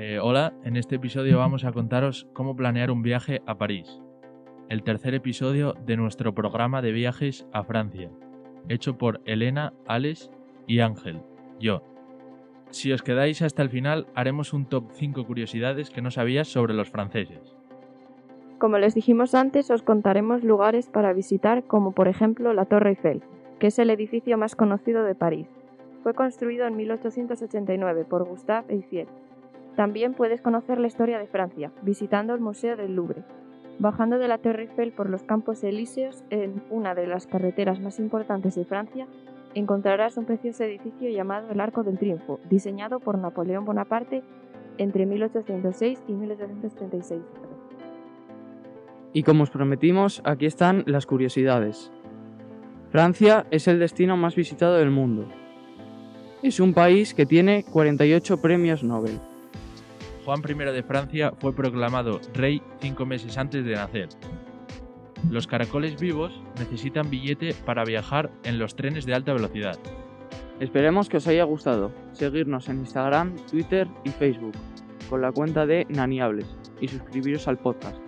Eh, hola, en este episodio vamos a contaros cómo planear un viaje a París. El tercer episodio de nuestro programa de viajes a Francia, hecho por Elena, Alex y Ángel, yo. Si os quedáis hasta el final, haremos un top 5 curiosidades que no sabías sobre los franceses. Como les dijimos antes, os contaremos lugares para visitar como por ejemplo la Torre Eiffel, que es el edificio más conocido de París. Fue construido en 1889 por Gustave Eiffel. También puedes conocer la historia de Francia, visitando el Museo del Louvre. Bajando de la Torre Eiffel por los Campos Elíseos, en una de las carreteras más importantes de Francia, encontrarás un precioso edificio llamado el Arco del Triunfo, diseñado por Napoleón Bonaparte entre 1806 y 1836. Y como os prometimos, aquí están las curiosidades. Francia es el destino más visitado del mundo. Es un país que tiene 48 premios Nobel. Juan I de Francia fue proclamado rey cinco meses antes de nacer. Los caracoles vivos necesitan billete para viajar en los trenes de alta velocidad. Esperemos que os haya gustado. Seguirnos en Instagram, Twitter y Facebook con la cuenta de Naniables y suscribiros al podcast.